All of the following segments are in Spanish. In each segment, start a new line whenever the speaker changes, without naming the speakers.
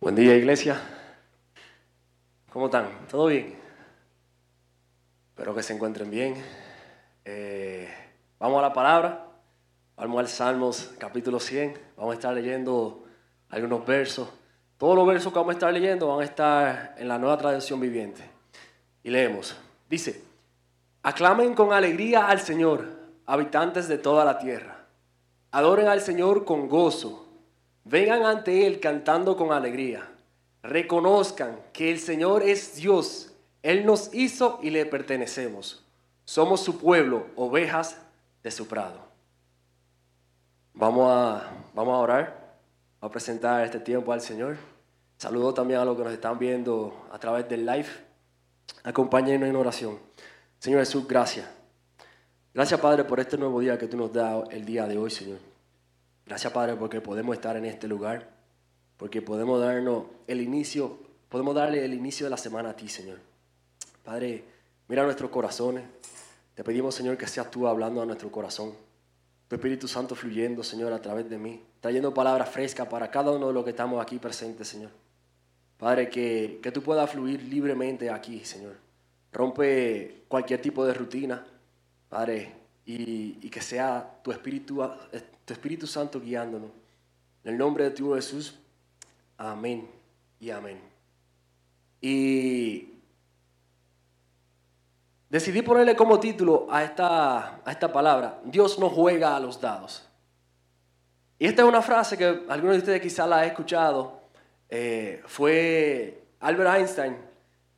Buen día, iglesia. ¿Cómo están? ¿Todo bien? Espero que se encuentren bien. Eh, vamos a la palabra. Vamos al Salmos capítulo 100. Vamos a estar leyendo algunos versos. Todos los versos que vamos a estar leyendo van a estar en la nueva traducción viviente. Y leemos. Dice, aclamen con alegría al Señor, habitantes de toda la tierra. Adoren al Señor con gozo Vengan ante Él cantando con alegría. Reconozcan que el Señor es Dios. Él nos hizo y le pertenecemos. Somos su pueblo, ovejas de su prado. Vamos a, vamos a orar, a presentar este tiempo al Señor. Saludo también a los que nos están viendo a través del live. Acompáñenos en oración. Señor Jesús, gracias. Gracias, Padre, por este nuevo día que tú nos das el día de hoy, Señor. Gracias, Padre, porque podemos estar en este lugar, porque podemos darnos el inicio, podemos darle el inicio de la semana a ti, Señor. Padre, mira nuestros corazones. Te pedimos, Señor, que seas tú hablando a nuestro corazón. Tu Espíritu Santo fluyendo, Señor, a través de mí, trayendo palabras frescas para cada uno de los que estamos aquí presentes, Señor. Padre, que, que tú puedas fluir libremente aquí, Señor. Rompe cualquier tipo de rutina, Padre, y, y que sea tu Espíritu tu Espíritu Santo guiándonos. En el nombre de tu Jesús, amén y amén. Y decidí ponerle como título a esta, a esta palabra, Dios no juega a los dados. Y esta es una frase que algunos de ustedes quizás la han escuchado. Eh, fue Albert Einstein,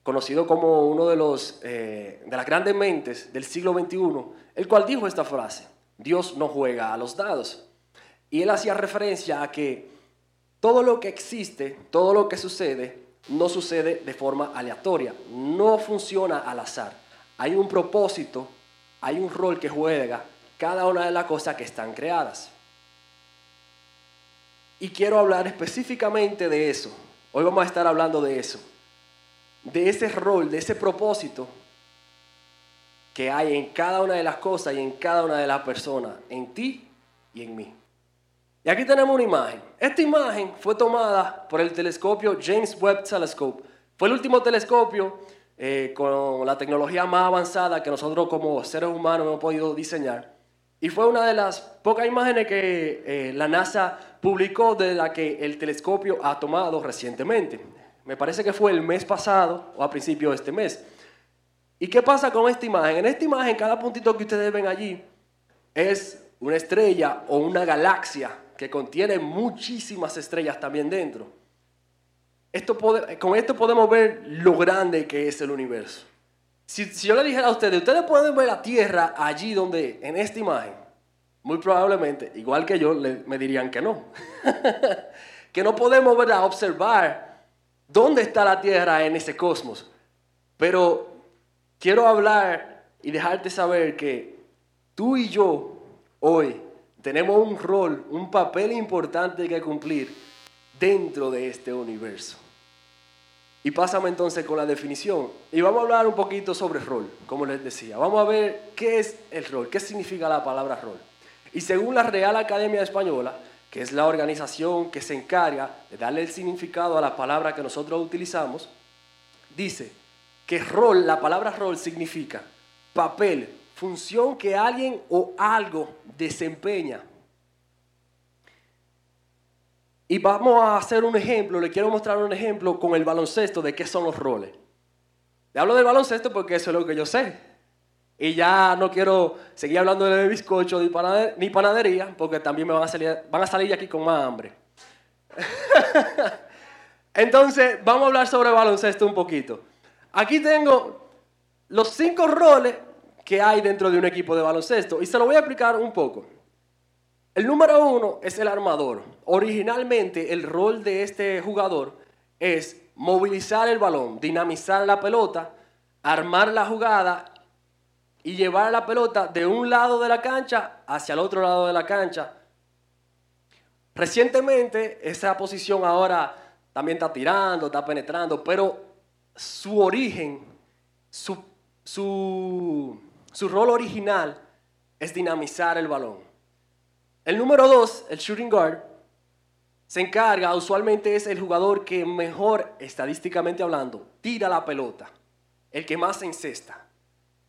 conocido como uno de, los, eh, de las grandes mentes del siglo XXI, el cual dijo esta frase. Dios no juega a los dados. Y él hacía referencia a que todo lo que existe, todo lo que sucede, no sucede de forma aleatoria, no funciona al azar. Hay un propósito, hay un rol que juega cada una de las cosas que están creadas. Y quiero hablar específicamente de eso. Hoy vamos a estar hablando de eso. De ese rol, de ese propósito que hay en cada una de las cosas y en cada una de las personas, en ti y en mí. Y aquí tenemos una imagen. Esta imagen fue tomada por el telescopio James Webb Telescope. Fue el último telescopio eh, con la tecnología más avanzada que nosotros como seres humanos hemos podido diseñar. Y fue una de las pocas imágenes que eh, la NASA publicó de la que el telescopio ha tomado recientemente. Me parece que fue el mes pasado o a principio de este mes. ¿Y qué pasa con esta imagen? En esta imagen, cada puntito que ustedes ven allí es una estrella o una galaxia que contiene muchísimas estrellas también dentro. Esto con esto podemos ver lo grande que es el universo. Si, yo le dijera a ustedes, ustedes pueden ver la Tierra allí donde, en esta imagen, muy probablemente, igual que yo, me dirían que no. que no podemos ver, observar dónde está la Tierra en ese cosmos. Pero quiero hablar y dejarte saber que tú y yo hoy tenemos un rol, un papel importante que cumplir dentro de este universo. Y pásame entonces con la definición. Y vamos a hablar un poquito sobre rol, como les decía. Vamos a ver qué es el rol, qué significa la palabra rol. Y según la Real Academia Española, que es la organización que se encarga de darle el significado a la palabra que nosotros utilizamos, dice que rol, la palabra rol significa papel, función que alguien o algo desempeña. Y vamos a hacer un ejemplo, le quiero mostrar un ejemplo con el baloncesto de qué son los roles. Le hablo del baloncesto porque eso es lo que yo sé. Y ya no quiero seguir hablando de bizcocho ni panadería, porque también me van a salir, aquí con más hambre. Entonces, vamos a hablar sobre baloncesto un poquito. Aquí tengo los cinco roles que hay dentro de un equipo de baloncesto y se lo voy a explicar un poco. El número uno es el armador. Originalmente el rol de este jugador es movilizar el balón, dinamizar la pelota, armar la jugada y llevar la pelota de un lado de la cancha hacia el otro lado de la cancha. Recientemente esa posición ahora también está tirando, está penetrando, pero su origen, su, su, rol original es dinamizar el balón. El número dos, el shooting guard, se encarga, usualmente es el jugador que mejor, estadísticamente hablando, tira la pelota, el que más se encesta.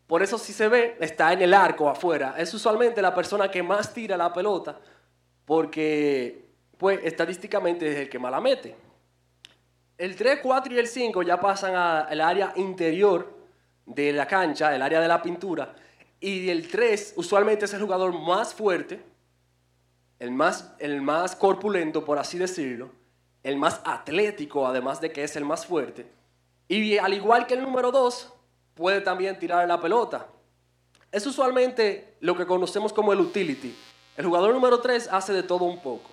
Por eso si se ve, está en el arco afuera. Es usualmente la persona que más tira la pelota, porque pues estadísticamente es el que más la mete. El 3, 4 y el 5 ya pasan al área interior de la cancha, el área de la pintura. Y el 3 usualmente es el jugador más fuerte, el más, el más corpulento, por así decirlo, el más atlético, además de que es el más fuerte. Y al igual que el número 2, puede también tirar la pelota. Es usualmente lo que conocemos como el utility. El jugador número 3 hace de todo un poco.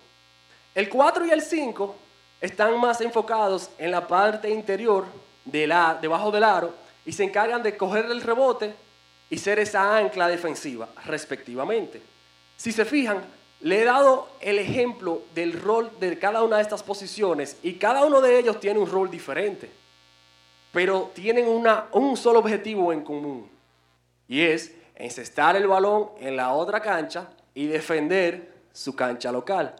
El 4 y el 5 están más enfocados en la parte interior, de la, debajo del aro, y se encargan de coger el rebote y ser esa ancla defensiva, respectivamente. Si se fijan, le he dado el ejemplo del rol de cada una de estas posiciones y cada uno de ellos tiene un rol diferente, pero tienen una, un solo objetivo en común y es encestar el balón en la otra cancha y defender su cancha local.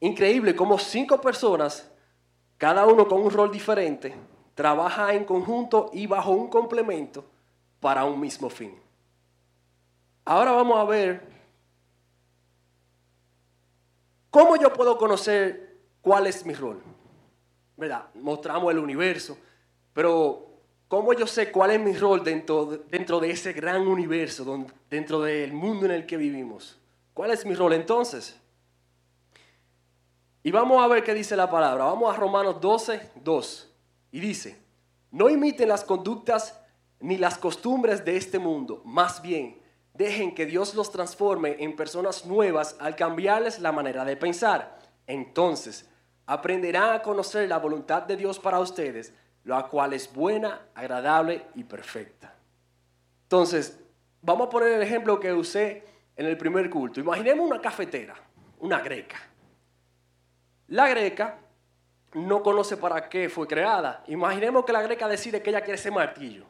Increíble cómo cinco personas, cada uno con un rol diferente, trabaja en conjunto y bajo un complemento para un mismo fin. Ahora vamos a ver ¿Cómo yo puedo conocer cuál es mi rol? ¿Verdad? Mostramos el universo, pero ¿cómo yo sé cuál es mi rol dentro, dentro de ese gran universo, dentro del mundo en el que vivimos? ¿Cuál es mi rol entonces? Y vamos a ver qué dice la palabra. Vamos a Romanos 12, 2. Y dice, no imiten las conductas ni las costumbres de este mundo, más bien, Dejen que Dios los transforme en personas nuevas al cambiarles la manera de pensar. Entonces, aprenderán a conocer la voluntad de Dios para ustedes, la cual es buena, agradable y perfecta. Entonces, vamos a poner el ejemplo que usé en el primer culto. Imaginemos una cafetera, una greca. La greca no conoce para qué fue creada. Imaginemos que la greca decide que ella quiere ese martillo.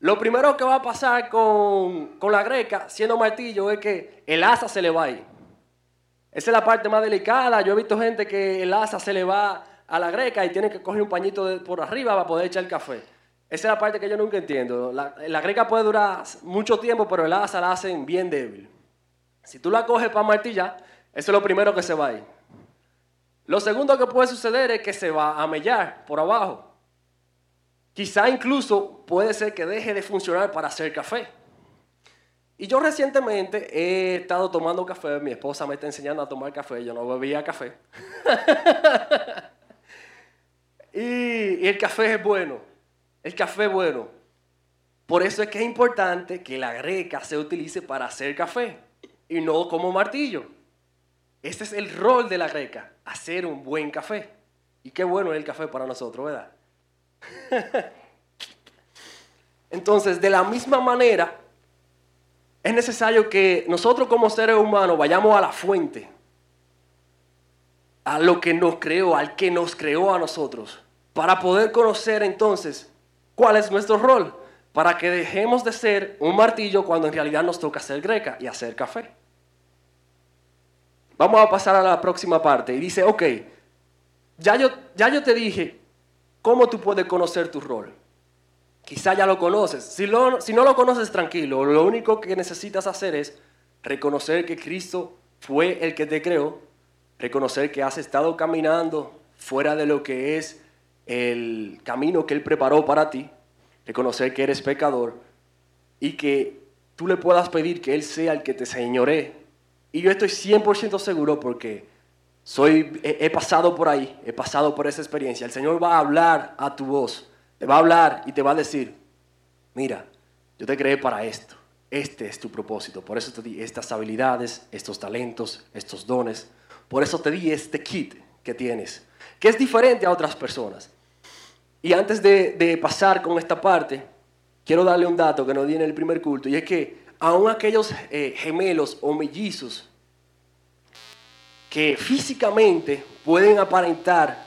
Lo primero que va a pasar con, la greca, siendo martillo, es que el asa se le va a. Esa es la parte más delicada. Yo he visto gente que el asa se le va a la greca y tiene que coger un pañito por arriba para poder echar el café. Esa es la parte que yo nunca entiendo. La, la greca puede durar mucho tiempo, pero el asa la hacen bien débil. Si tú la coges para martillar, eso es lo primero que se va a. Lo segundo que puede suceder es que se va a mellar por abajo. Quizá incluso puede ser que deje de funcionar para hacer café. Y yo recientemente he estado tomando café, mi esposa me está enseñando a tomar café, yo no bebía café. y, el café es bueno, el café es bueno. Por eso es que es importante que la greca se utilice para hacer café y no como martillo. Este es el rol de la greca, hacer un buen café. Y qué bueno es el café para nosotros, ¿verdad? Entonces, de la misma manera, es necesario que nosotros como seres humanos vayamos a la fuente, a lo que nos creó, al que nos creó a nosotros, para poder conocer entonces cuál es nuestro rol, para que dejemos de ser un martillo cuando en realidad nos toca ser greca y hacer café. Vamos a pasar a la próxima parte y dice, ok, ya yo, ya yo te dije ¿Cómo tú puedes conocer tu rol? Quizá ya lo conoces. Si, si no lo conoces, tranquilo. Lo único que necesitas hacer es reconocer que Cristo fue el que te creó, reconocer que has estado caminando fuera de lo que es el camino que Él preparó para ti, reconocer que eres pecador y que tú le puedas pedir que Él sea el que te señoree. Y yo estoy 100% seguro porque soy, he, pasado por ahí, he pasado por esa experiencia. El Señor va a hablar a tu voz, te va a hablar y te va a decir, mira, yo te creé para esto, este es tu propósito, por eso te di estas habilidades, estos talentos, estos dones, por eso te di este kit que tienes, que es diferente a otras personas. Y antes de, pasar con esta parte, quiero darle un dato que nos di en el primer culto, y es que aún aquellos eh, gemelos o mellizos que físicamente pueden aparentar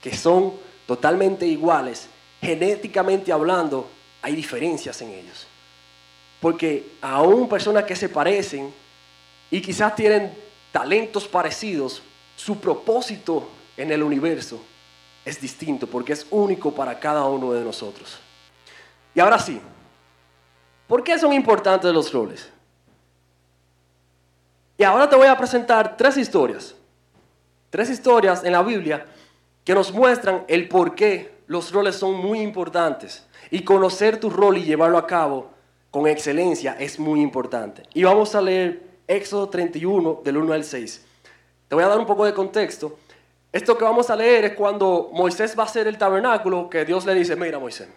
que son totalmente iguales, genéticamente hablando, hay diferencias en ellos. Porque aún personas que se parecen y quizás tienen talentos parecidos, su propósito en el universo es distinto porque es único para cada uno de nosotros. Y ahora sí, ¿por qué son importantes los roles? Y ahora te voy a presentar tres historias. Tres historias en la Biblia que nos muestran el por qué los roles son muy importantes. Y conocer tu rol y llevarlo a cabo con excelencia es muy importante. Y vamos a leer Éxodo 31 del 1 al 6. Te voy a dar un poco de contexto. Esto que vamos a leer es cuando Moisés va a hacer el tabernáculo, que Dios le dice, mira Moisés,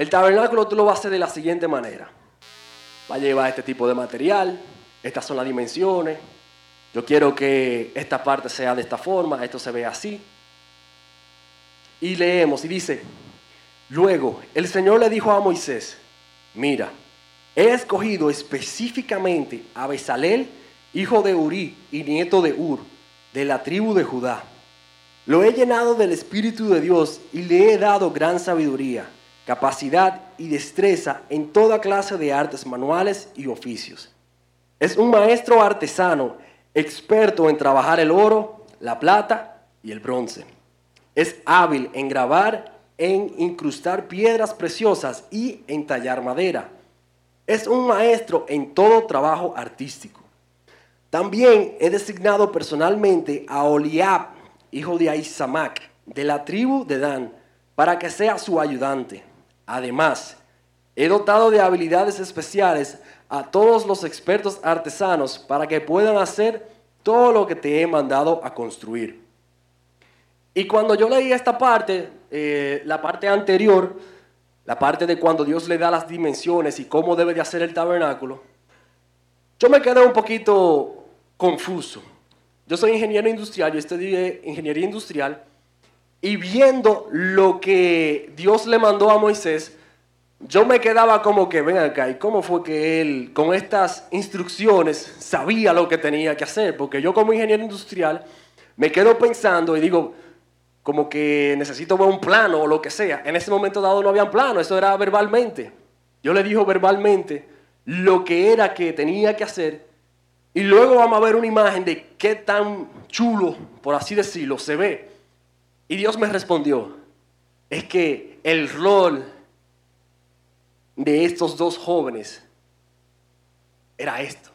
el tabernáculo tú lo vas a hacer de la siguiente manera. Va a llevar este tipo de material, estas son las dimensiones, yo quiero que esta parte sea de esta forma, esto se ve así. Y leemos y dice, luego el Señor le dijo a Moisés, mira, he escogido específicamente a Besalel, hijo de Uri y nieto de Ur, de la tribu de Judá. Lo he llenado del Espíritu de Dios y le he dado gran sabiduría, capacidad y destreza en toda clase de artes manuales y oficios. Es un maestro artesano, experto en trabajar el oro, la plata y el bronce. Es hábil en grabar, en incrustar piedras preciosas y en tallar madera. Es un maestro en todo trabajo artístico. También he designado personalmente a Oliab, hijo de Ahisamac, de la tribu de Dan, para que sea su ayudante. Además, he dotado de habilidades especiales a todos los expertos artesanos para que puedan hacer todo lo que te he mandado a construir. Y cuando yo leí esta parte, eh, la parte anterior, la parte de cuando Dios le da las dimensiones y cómo debe de hacer el tabernáculo, yo me quedé un poquito confuso. Yo soy ingeniero industrial, yo estudié ingeniería industrial y viendo lo que Dios le mandó a Moisés, yo me quedaba como que, ven acá, ¿y cómo fue que él con estas instrucciones sabía lo que tenía que hacer? Porque yo como ingeniero industrial me quedo pensando y digo, como que necesito ver un plano o lo que sea. En ese momento dado no había un plano, eso era verbalmente. Yo le dijo verbalmente lo que era que tenía que hacer y luego vamos a ver una imagen de qué tan chulo, por así decirlo, se ve. Y Dios me respondió, es que el rol de estos dos jóvenes era esto,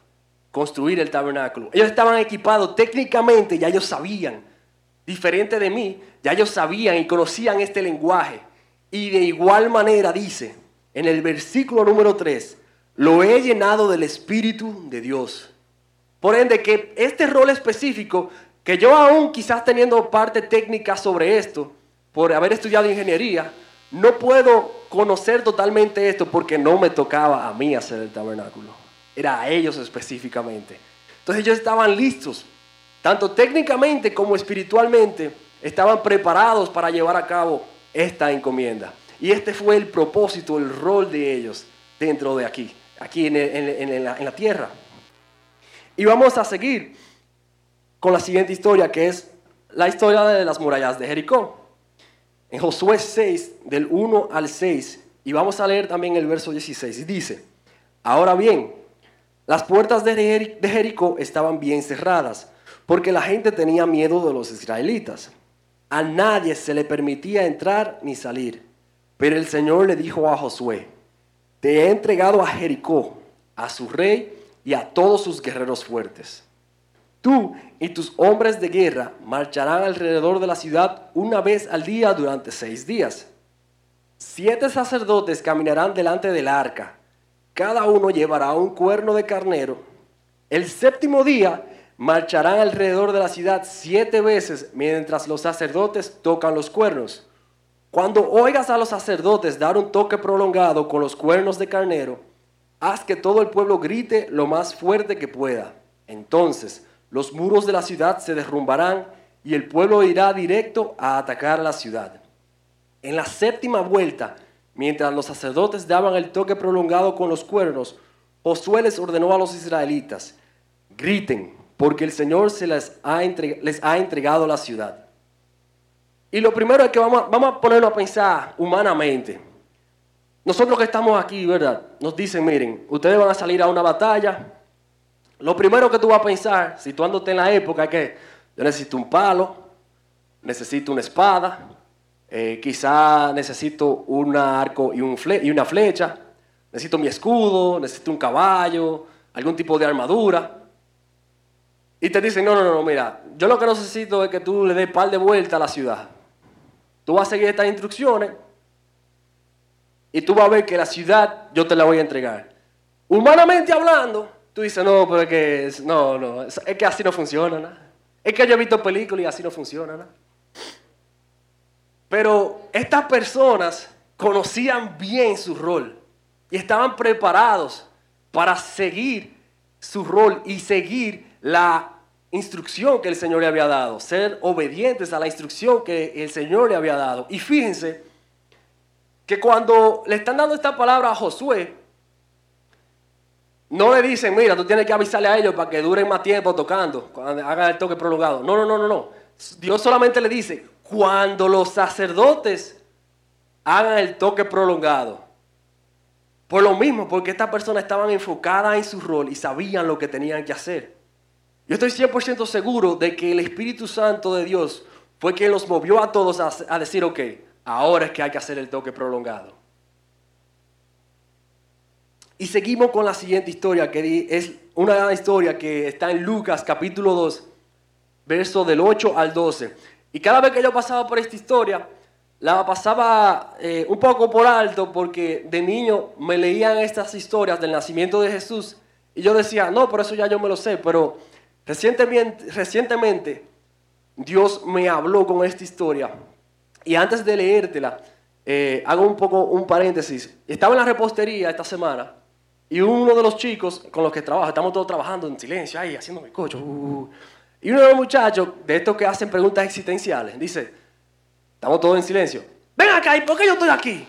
construir el tabernáculo. Ellos estaban equipados técnicamente, ya ellos sabían, diferente de mí, ya ellos sabían y conocían este lenguaje. Y de igual manera dice en el versículo número 3, lo he llenado del Espíritu de Dios por ende, que este rol específico, que yo aún quizás teniendo parte técnica sobre esto, por haber estudiado ingeniería, no puedo conocer totalmente esto porque no me tocaba a mí hacer el tabernáculo. Era a ellos específicamente. Entonces ellos estaban listos, tanto técnicamente como espiritualmente, estaban preparados para llevar a cabo esta encomienda. Y este fue el propósito, el rol de ellos dentro de aquí, aquí en, la tierra. Y vamos a seguir con la siguiente historia, que es la historia de las murallas de Jericó. En Josué 6, del 1 al 6, y vamos a leer también el verso 16, y dice, ahora bien, las puertas de Jericó estaban bien cerradas, porque la gente tenía miedo de los israelitas. A nadie se le permitía entrar ni salir. Pero el Señor le dijo a Josué, te he entregado a Jericó, a su rey y a todos sus guerreros fuertes. Tú y tus hombres de guerra marcharán alrededor de la ciudad una vez al día durante seis días. Siete sacerdotes caminarán delante del arca. Cada uno llevará un cuerno de carnero. El séptimo día marcharán alrededor de la ciudad siete veces mientras los sacerdotes tocan los cuernos. Cuando oigas a los sacerdotes dar un toque prolongado con los cuernos de carnero, haz que todo el pueblo grite lo más fuerte que pueda. Entonces los muros de la ciudad se derrumbarán y el pueblo irá directo a atacar a la ciudad. En la séptima vuelta, mientras los sacerdotes daban el toque prolongado con los cuernos, Josué les ordenó a los israelitas, griten, porque el Señor se les ha, entregado la ciudad. Y lo primero es que vamos, vamos a a pensar humanamente. Nosotros que estamos aquí, ¿verdad? Nos dicen, miren, ustedes van a salir a una batalla lo primero que tú vas a pensar, situándote en la época, es que yo necesito un palo, necesito una espada, eh, quizá necesito un arco y, y una flecha, necesito mi escudo, necesito un caballo, algún tipo de armadura. Y te dicen, no, no, no, mira, yo lo que necesito es que tú le des par de vueltas a la ciudad. Tú vas a seguir estas instrucciones y tú vas a ver que la ciudad yo te la voy a entregar. Humanamente hablando, tú dices, no, pero es que, no, no, es que así no funciona. Es que yo he visto películas y así no funciona. Pero estas personas conocían bien su rol y estaban preparados para seguir su rol y seguir la instrucción que el Señor le había dado, ser obedientes a la instrucción que el Señor le había dado. Y fíjense que cuando le están dando esta palabra a Josué, no le dicen, mira, tú tienes que avisarle a ellos para que duren más tiempo tocando, cuando hagan el toque prolongado. No, no, no, no, no. Dios solamente le dice, cuando los sacerdotes hagan el toque prolongado. Por lo mismo, porque estas personas estaban enfocadas en su rol y sabían lo que tenían que hacer. Yo estoy 100% seguro de que el Espíritu Santo de Dios fue quien los movió a todos a, decir, ok, ahora es que hay que hacer el toque prolongado. Y seguimos con la siguiente historia, que es una historia que está en Lucas capítulo 2, verso del 8 al 12. Y cada vez que yo pasaba por esta historia, la pasaba eh, un poco por alto porque de niño me leían estas historias del nacimiento de Jesús y yo decía, no, por eso ya yo me lo sé, pero recientemente, recientemente Dios me habló con esta historia y antes de leértela, eh, hago un poco un paréntesis. Estaba en la repostería esta semana y uno de los chicos con los que trabajo, estamos todos trabajando en silencio, ahí haciendo mi cocho. Uh, y uno de los muchachos, de estos que hacen preguntas existenciales, dice, estamos todos en silencio, ven acá, ¿y por qué yo estoy aquí?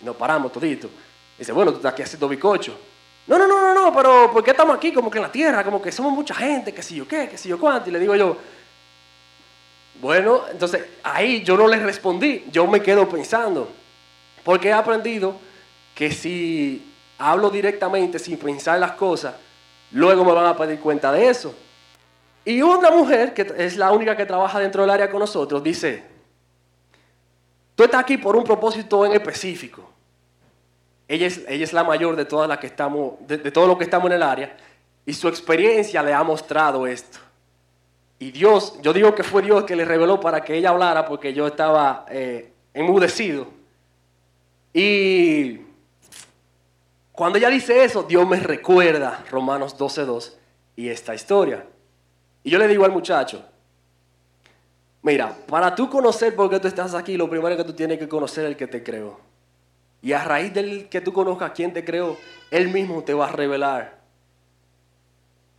Y nos paramos todito. Dice, bueno, tú estás aquí haciendo bicocho. No, no, no, no, no, pero ¿por qué estamos aquí como que en la tierra? Como que somos mucha gente, que si yo qué, que si yo cuánto. Y le digo yo, bueno, entonces ahí yo no le respondí, yo me quedo pensando. Porque he aprendido que si hablo directamente sin pensar las cosas, luego me van a pedir cuenta de eso. Y una mujer, que es la única que trabaja dentro del área con nosotros, dice, tú estás aquí por un propósito en específico. Ella es, ella es la mayor de todas las que estamos, de, todo lo que estamos en el área, y su experiencia le ha mostrado esto. Y Dios, yo digo que fue Dios que le reveló para que ella hablara porque yo estaba eh, enmudecido. Y cuando ella dice eso, Dios me recuerda Romanos 12.2 y esta historia. Y yo le digo al muchacho, mira, para tú conocer por qué tú estás aquí, lo primero que tú tienes que conocer es el que te creó. Y a raíz del que tú conozcas quién te creó, él mismo te va a revelar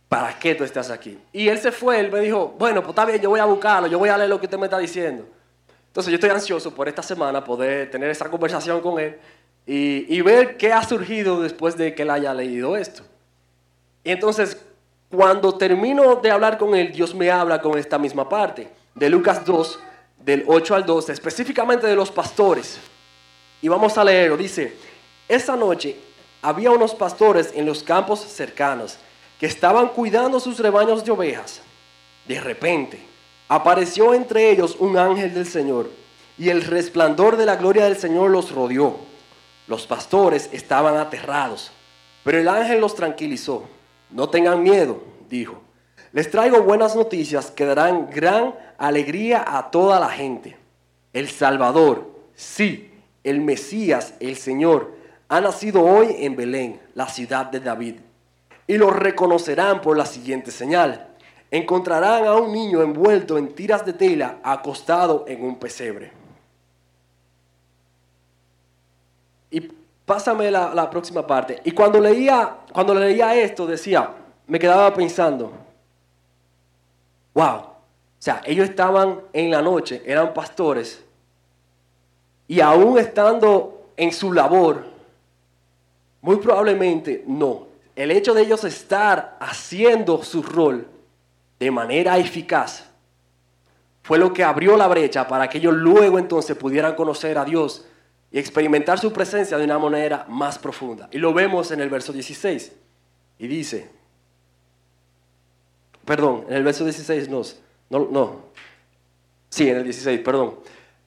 para qué tú estás aquí. Y él se fue, él me dijo, bueno, pues está bien, yo voy a buscarlo, yo voy a leer lo que usted me está diciendo. Entonces yo estoy ansioso por esta semana poder tener esa conversación con él y, ver qué ha surgido después de que él haya leído esto. Y entonces cuando termino de hablar con él, Dios me habla con esta misma parte, de Lucas 2, del 8 al 12, específicamente de los pastores. Y vamos a leerlo. Dice, esa noche había unos pastores en los campos cercanos que estaban cuidando sus rebaños de ovejas. De repente, apareció entre ellos un ángel del Señor y el resplandor de la gloria del Señor los rodeó. Los pastores estaban aterrados, pero el ángel los tranquilizó. No tengan miedo, dijo. Les traigo buenas noticias que darán gran alegría a toda la gente. El Salvador, sí, el Mesías, el Señor, ha nacido hoy en Belén, la ciudad de David. Y lo reconocerán por la siguiente señal. Encontrarán a un niño envuelto en tiras de tela, acostado en un pesebre. Y Pásame la, próxima parte. Y cuando leía, cuando leía esto, decía, me quedaba pensando, wow, o sea, ellos estaban en la noche, eran pastores, y aún estando en su labor, muy probablemente no. El hecho de ellos estar haciendo su rol de manera eficaz fue lo que abrió la brecha para que ellos luego entonces pudieran conocer a Dios y experimentar su presencia de una manera más profunda. Y lo vemos en el verso 16. Y dice, perdón, en el verso 16 no, no, no. Sí, en el 16, perdón.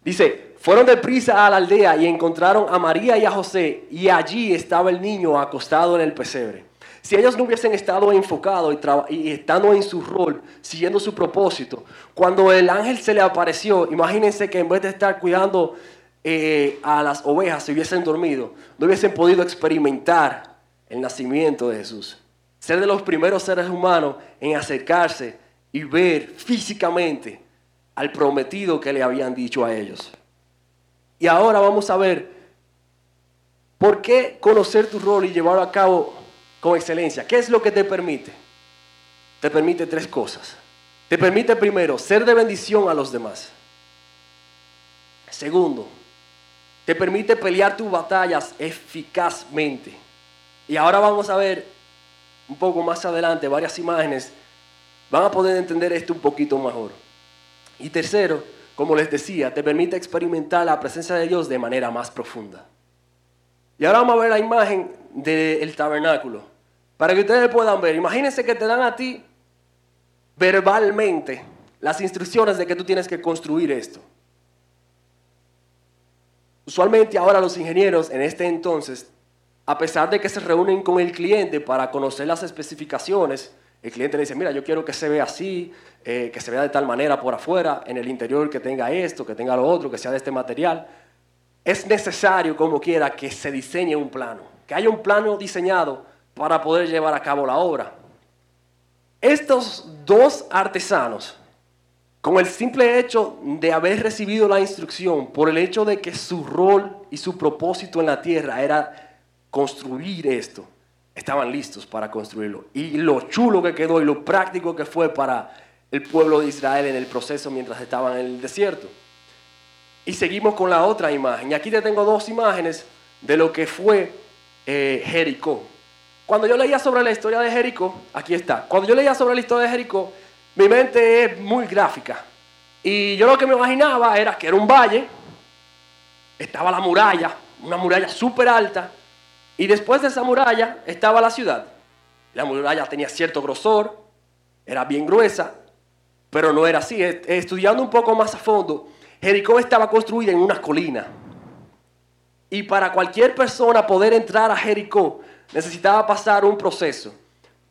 Dice, fueron deprisa a la aldea y encontraron a María y a José y allí estaba el niño acostado en el pesebre. Si ellos no hubiesen estado enfocados y, estando en su rol, siguiendo su propósito, cuando el ángel se le apareció, imagínense que en vez de estar cuidando eh, a las ovejas, se hubiesen dormido, no hubiesen podido experimentar el nacimiento de Jesús. Ser de los primeros seres humanos en acercarse y ver físicamente al prometido que le habían dicho a ellos. Y ahora vamos a ver por qué conocer tu rol y llevarlo a cabo con excelencia. ¿Qué es lo que te permite? Te permite tres cosas. Te permite primero ser de bendición a los demás. Segundo, te permite pelear tus batallas eficazmente. Y ahora vamos a ver un poco más adelante varias imágenes. Van a poder entender esto un poquito mejor. Y tercero, como les decía, te permite experimentar la presencia de Dios de manera más profunda. Y ahora vamos a ver la imagen del tabernáculo. Para que ustedes puedan ver, imagínense que te dan a ti verbalmente las instrucciones de que tú tienes que construir esto. Usualmente ahora los ingenieros en este entonces, a pesar de que se reúnen con el cliente para conocer las especificaciones, el cliente le dice, mira, yo quiero que se vea así, eh, que se vea de tal manera por afuera, en el interior que tenga esto, que tenga lo otro, que sea de este material. Es necesario, como quiera, que se diseñe un plano, que haya un plano diseñado para poder llevar a cabo la obra. Estos dos artesanos, con el simple hecho de haber recibido la instrucción, por el hecho de que su rol y su propósito en la tierra era construir esto, estaban listos para construirlo. Y lo chulo que quedó y lo práctico que fue para el pueblo de Israel en el proceso mientras estaban en el desierto. Y seguimos con la otra imagen. Y aquí te tengo dos imágenes de lo que fue eh, Jericó. Cuando yo leía sobre la historia de Jericó, aquí está. Cuando yo leía sobre la historia de Jericó, mi mente es muy gráfica. Y yo lo que me imaginaba era que era un valle, estaba la muralla, una muralla súper alta, y después de esa muralla estaba la ciudad. La muralla tenía cierto grosor, era bien gruesa, pero no era así. Estudiando un poco más a fondo, Jericó estaba construida en una colina. Y para cualquier persona poder entrar a Jericó necesitaba pasar un proceso.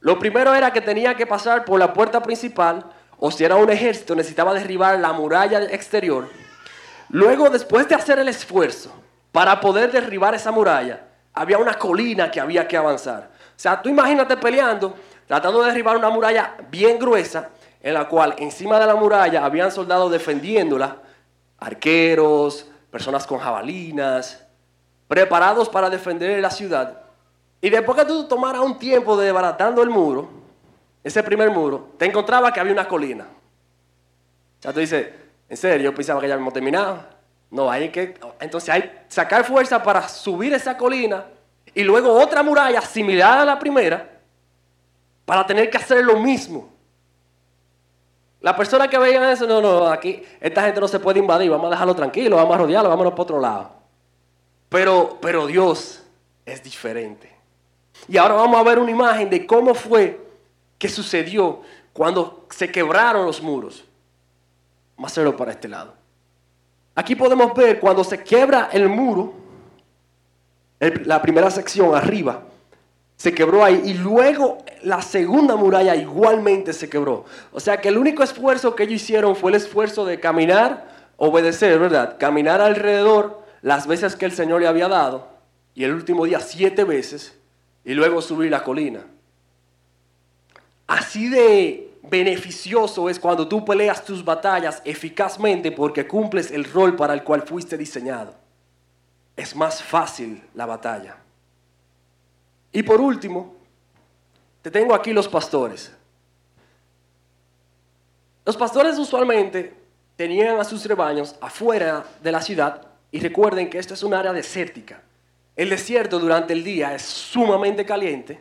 Lo primero era que tenía que pasar por la puerta principal, o si era un ejército, necesitaba derribar la muralla exterior. Luego, después de hacer el esfuerzo para poder derribar esa muralla, había una colina que había que avanzar. O sea, tú imagínate peleando, tratando de derribar una muralla bien gruesa, en la cual encima de la muralla habían soldados defendiéndola, arqueros, personas con jabalinas, preparados para defender la ciudad. Y después que tú tomaras un tiempo de desbaratando el muro, ese primer muro, te encontrabas que había una colina. Sea, tú dices, en serio, yo pensaba que ya habíamos terminado. No, hay que, entonces hay que sacar fuerza para subir esa colina y luego otra muralla similar a la primera para tener que hacer lo mismo. La persona que veía eso, no, no, aquí esta gente no se puede invadir, vamos a dejarlo tranquilo, vamos a rodearlo, vámonos para otro lado. Pero, pero Dios es diferente. Y ahora vamos a ver una imagen de cómo fue que sucedió cuando se quebraron los muros. Vamos a hacerlo para este lado. Aquí podemos ver cuando se quiebra el muro, la primera sección arriba, se quebró ahí y luego la segunda muralla igualmente se quebró. O sea que el único esfuerzo que ellos hicieron fue el esfuerzo de caminar, obedecer, ¿verdad? Caminar alrededor las veces que el Señor le había dado y el último día siete veces y luego subir la colina. Así de beneficioso es cuando tú peleas tus batallas eficazmente porque cumples el rol para el cual fuiste diseñado. Es más fácil la batalla. Y por último, te tengo aquí los pastores. Los pastores usualmente tenían a sus rebaños afuera de la ciudad y recuerden que esto es un área desértica. El desierto durante el día es sumamente caliente,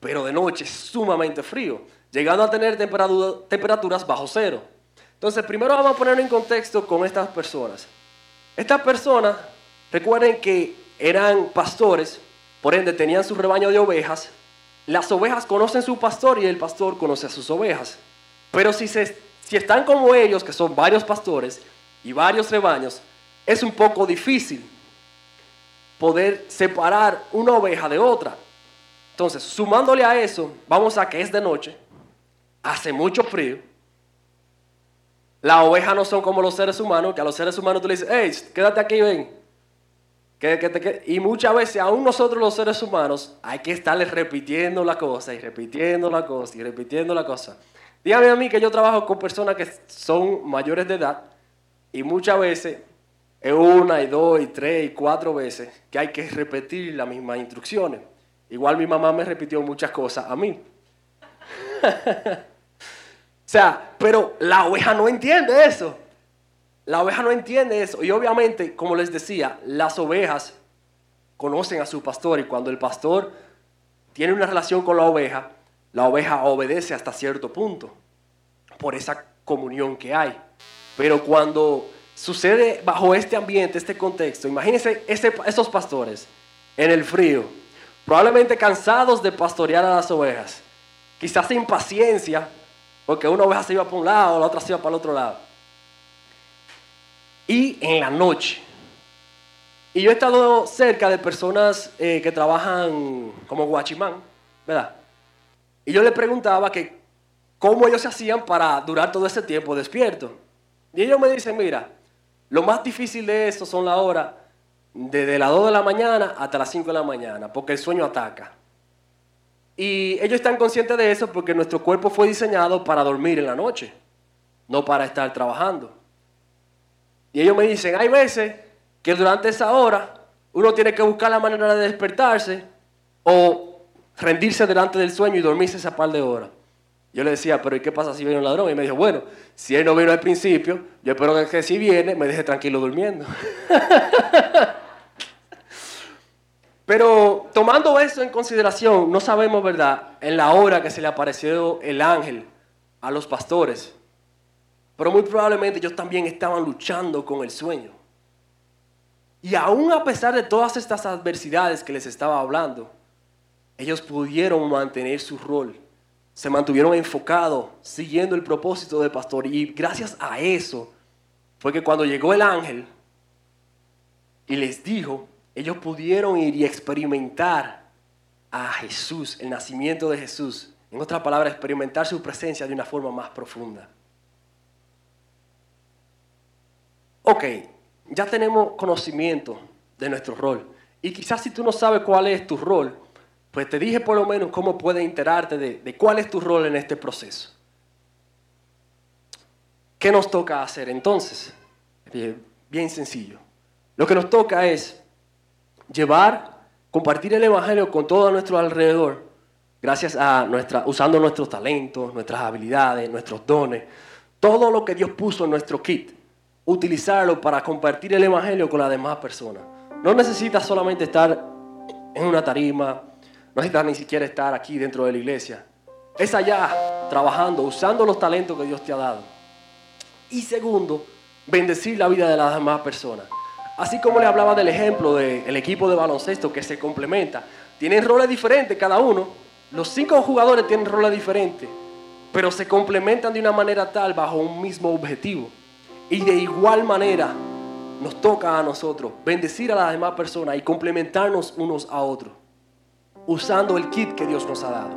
pero de noche es sumamente frío llegando a tener temperaturas bajo cero. Entonces, primero vamos a poner en contexto con estas personas. Estas personas, recuerden que eran pastores, por ende tenían su rebaño de ovejas. Las ovejas conocen su pastor y el pastor conoce a sus ovejas. Pero si, se, si están como ellos, que son varios pastores y varios rebaños, es un poco difícil poder separar una oveja de otra. Entonces, sumándole a eso, vamos a que es de noche, hace mucho frío. Las ovejas no son como los seres humanos, que a los seres humanos tú le dices, hey, quédate aquí, ven. y muchas veces, aún nosotros los seres humanos, hay que estarles repitiendo la cosa y repitiendo la cosa y repitiendo la cosa. Dígame a mí que yo trabajo con personas que son mayores de edad y muchas veces es una y dos y tres y cuatro veces que hay que repetir las mismas instrucciones. Igual mi mamá me repitió muchas cosas a mí. o sea, pero la oveja no entiende eso. La oveja no entiende eso. Y obviamente, como les decía, las ovejas conocen a su pastor y cuando el pastor tiene una relación con la oveja, la oveja obedece hasta cierto punto por esa comunión que hay. Pero cuando sucede bajo este ambiente, este contexto, imagínense esos pastores en el frío, probablemente cansados de pastorear a las ovejas, quizás sin paciencia, porque una oveja se iba para un lado, la otra se iba para el otro lado. Y en la noche. Y yo he estado cerca de personas eh, que trabajan como guachimán, ¿verdad? Y yo le preguntaba que cómo ellos se hacían para durar todo ese tiempo despierto. Y ellos me dicen, mira, lo más difícil de esto son las horas desde las 2 de la mañana hasta las 5 de la mañana, porque el sueño ataca. Y ellos están conscientes de eso porque nuestro cuerpo fue diseñado para dormir en la noche, no para estar trabajando. Y ellos me dicen, hay veces que durante esa hora uno tiene que buscar la manera de despertarse o rendirse delante del sueño y dormirse esa par de horas. Yo le decía, pero ¿y qué pasa si viene un ladrón? Y me dijo, bueno, si él no vino al principio, yo espero que si viene me deje tranquilo durmiendo. pero tomando eso en consideración, no sabemos, ¿verdad?, en la hora que se le apareció el ángel a los pastores. Pero muy probablemente ellos también estaban luchando con el sueño. Y aún a pesar de todas estas adversidades que les estaba hablando, ellos pudieron mantener su rol se mantuvieron enfocados, siguiendo el propósito del pastor. Y gracias a eso fue que cuando llegó el ángel y les dijo, ellos pudieron ir y experimentar a Jesús, el nacimiento de Jesús. En otras palabras, experimentar su presencia de una forma más profunda. Ok, ya tenemos conocimiento de nuestro rol. Y quizás si tú no sabes cuál es tu rol, pues te dije por lo menos cómo puedes enterarte de, cuál es tu rol en este proceso. ¿Qué nos toca hacer entonces? Bien, bien sencillo. Lo que nos toca es llevar, compartir el Evangelio con todo a nuestro alrededor, gracias a nuestra, usando nuestros talentos, nuestras habilidades, nuestros dones, todo lo que Dios puso en nuestro kit, utilizarlo para compartir el Evangelio con las demás personas. No necesitas solamente estar en una tarima, no necesitas ni siquiera estar aquí dentro de la iglesia. Es allá trabajando, usando los talentos que Dios te ha dado. Y segundo, bendecir la vida de las demás personas. Así como le hablaba del ejemplo del equipo de baloncesto que se complementa. Tienen roles diferentes cada uno. Los cinco jugadores tienen roles diferentes. Pero se complementan de una manera tal bajo un mismo objetivo. Y de igual manera nos toca a nosotros bendecir a las demás personas y complementarnos unos a otros usando el kit que Dios nos ha dado.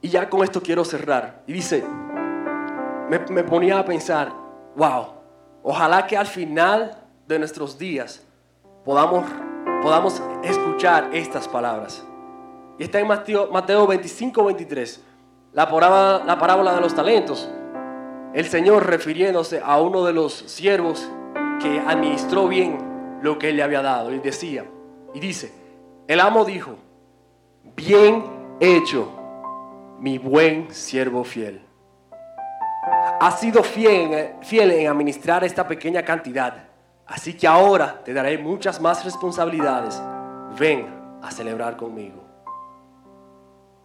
Y ya con esto quiero cerrar. Y dice, me, ponía a pensar, wow, ojalá que al final de nuestros días podamos, podamos escuchar estas palabras. Y está en Mateo, Mateo 25, 23, la parábola, la parábola de los talentos. El Señor refiriéndose a uno de los siervos que administró bien lo que él le había dado. Y decía, y dice, el amo dijo, bien hecho, mi buen siervo fiel. Has sido fiel, fiel en administrar esta pequeña cantidad, así que ahora te daré muchas más responsabilidades. Ven a celebrar conmigo.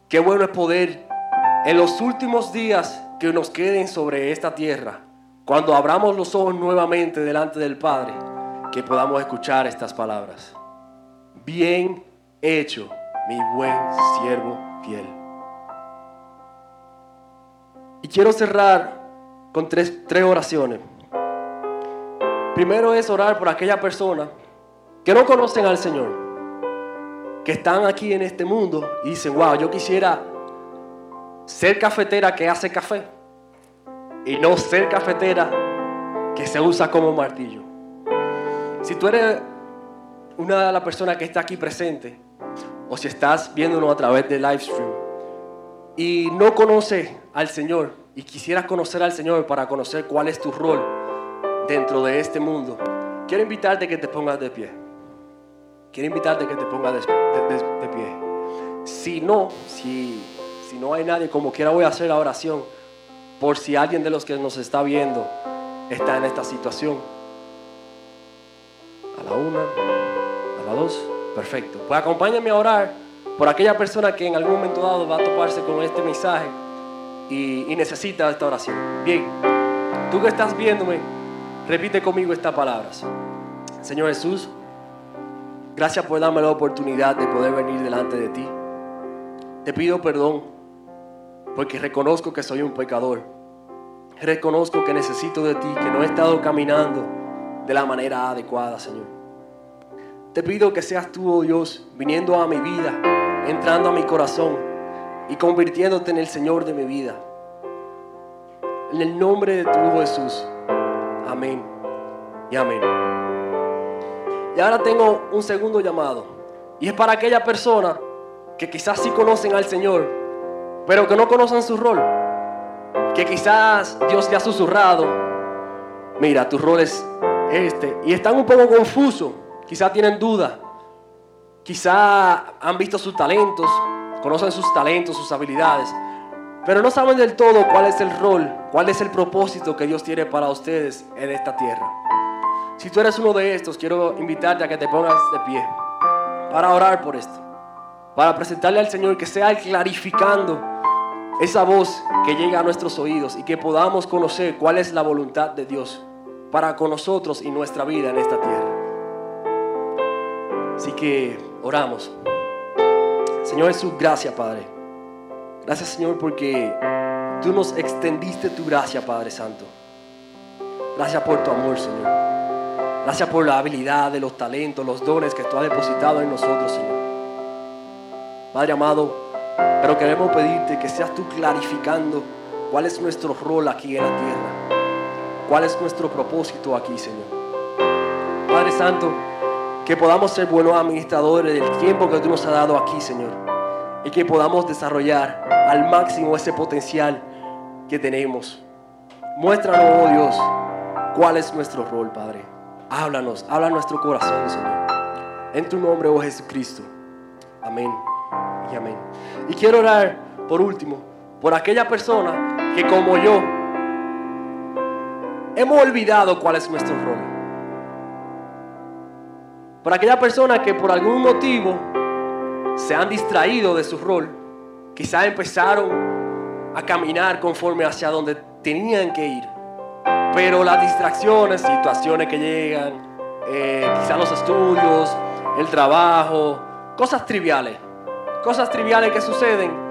Qué bueno es poder en los últimos días que nos queden sobre esta tierra, cuando abramos los ojos nuevamente delante del Padre, que podamos escuchar estas palabras. Bien hecho, mi buen siervo fiel. Y quiero cerrar con tres, tres oraciones. Primero es orar por aquella persona que no conocen al Señor, que están aquí en este mundo y dicen, wow, yo quisiera ser cafetera que hace café y no ser cafetera que se usa como martillo. Si tú eres una de las personas que está aquí presente, o si estás viéndonos a través del live stream y no conoces al Señor y quisieras conocer al Señor para conocer cuál es tu rol dentro de este mundo, quiero invitarte a que te pongas de pie. Quiero invitarte a que te pongas de, pie. Si no, si, si no hay nadie, como quiera voy a hacer la oración por si alguien de los que nos está viendo está en esta situación. A la una, dos, perfecto. Pues acompáñame a orar por aquella persona que en algún momento dado va a toparse con este mensaje y, y necesita esta oración. Bien, tú que estás viéndome, repite conmigo estas palabras. Señor Jesús, gracias por darme la oportunidad de poder venir delante de ti. Te pido perdón porque reconozco que soy un pecador. Reconozco que necesito de ti, que no he estado caminando de la manera adecuada, Señor. Te pido que seas tú, oh Dios, viniendo a mi vida, entrando a mi corazón y convirtiéndote en el Señor de mi vida. En el nombre de tu Hijo Jesús. Amén y amén. Y ahora tengo un segundo llamado. Y es para aquella persona que quizás sí conocen al Señor, pero que no conocen su rol. Que quizás Dios te ha susurrado. Mira, tu rol es este. Y están un poco confusos. Quizás tienen dudas. Quizás han visto sus talentos. Conocen sus talentos, sus habilidades. Pero no saben del todo cuál es el rol, cuál es el propósito que Dios tiene para ustedes en esta tierra. Si tú eres uno de estos, quiero invitarte a que te pongas de pie para orar por esto, para presentarle al Señor que sea clarificando esa voz que llega a nuestros oídos y que podamos conocer cuál es la voluntad de Dios para con nosotros y nuestra vida en esta tierra. Así que oramos. Señor Jesús, gracias Padre. Gracias Señor porque tú nos extendiste tu gracia, Padre Santo. Gracias por tu amor, Señor. Gracias por la habilidad, de los talentos, los dones que tú has depositado en nosotros, Señor. Padre amado, pero queremos pedirte que seas tú clarificando cuál es nuestro rol aquí en la tierra. Cuál es nuestro propósito aquí, Señor. Padre Santo, que podamos ser buenos administradores del tiempo que tú nos has dado aquí, Señor y que podamos desarrollar al máximo ese potencial que tenemos. Muéstranos, oh Dios, cuál es nuestro rol, Padre. Háblanos, habla nuestro corazón, Señor. En tu nombre, oh Jesucristo. Amén y amén. Y quiero orar, por último, por aquella persona que como yo hemos olvidado cuál es nuestro rol. Por aquella persona que por algún motivo se han distraído de su rol. Quizás empezaron a caminar conforme hacia donde tenían que ir. Pero las distracciones, situaciones que llegan, eh, quizás los estudios, el trabajo, cosas triviales. Cosas triviales que suceden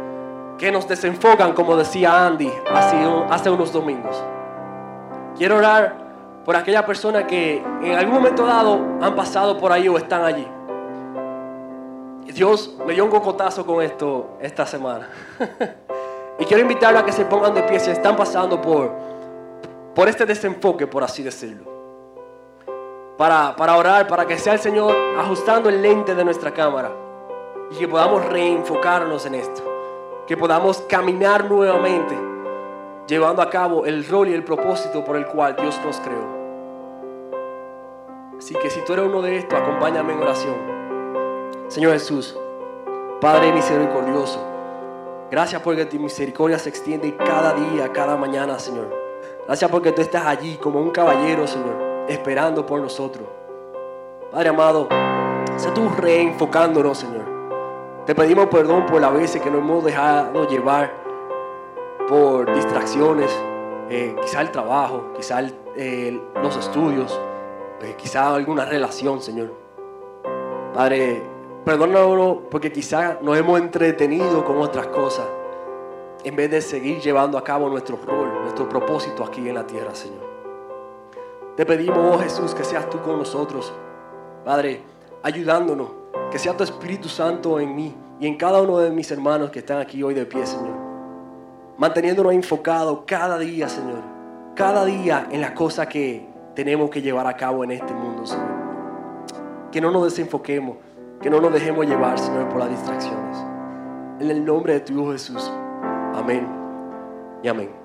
que nos desenfocan, como decía Andy hace, hace unos domingos. Quiero orar por aquella persona que en algún momento dado han pasado por ahí o están allí. Dios me dio un cocotazo con esto esta semana. y quiero invitarlos a que se pongan de pie si están pasando por, por este desenfoque, por así decirlo. Para, para orar, para que sea el Señor ajustando el lente de nuestra cámara y que podamos reenfocarnos en esto. Que podamos caminar nuevamente, llevando a cabo el rol y el propósito por el cual Dios nos creó. Así que si tú eres uno de estos, acompáñame en oración. Señor Jesús, Padre misericordioso, gracias porque tu misericordia se extiende cada día, cada mañana, Señor. Gracias porque tú estás allí como un caballero, Señor, esperando por nosotros. Padre amado, sé tú reenfocándonos, Señor. Te pedimos perdón por las veces que nos hemos dejado llevar por distracciones, eh, quizá el trabajo, quizá los estudios, eh, quizá alguna relación, Señor. Padre, Perdónanos porque quizás nos hemos entretenido con otras cosas. en vez de seguir llevando a cabo nuestro rol, nuestro propósito aquí en la tierra, Señor. Te pedimos, oh Jesús, que seas tú con nosotros, Padre, ayudándonos, que sea tu Espíritu Santo en mí y en cada uno de mis hermanos que están aquí hoy de pie, Señor. Manteniéndonos enfocados cada día, Señor, cada día en las cosas que tenemos que llevar a cabo en este mundo, Señor. Que no nos desenfoquemos, que no nos dejemos llevar, Señor, por las distracciones. En el nombre de tu Hijo Jesús. Amén y amén.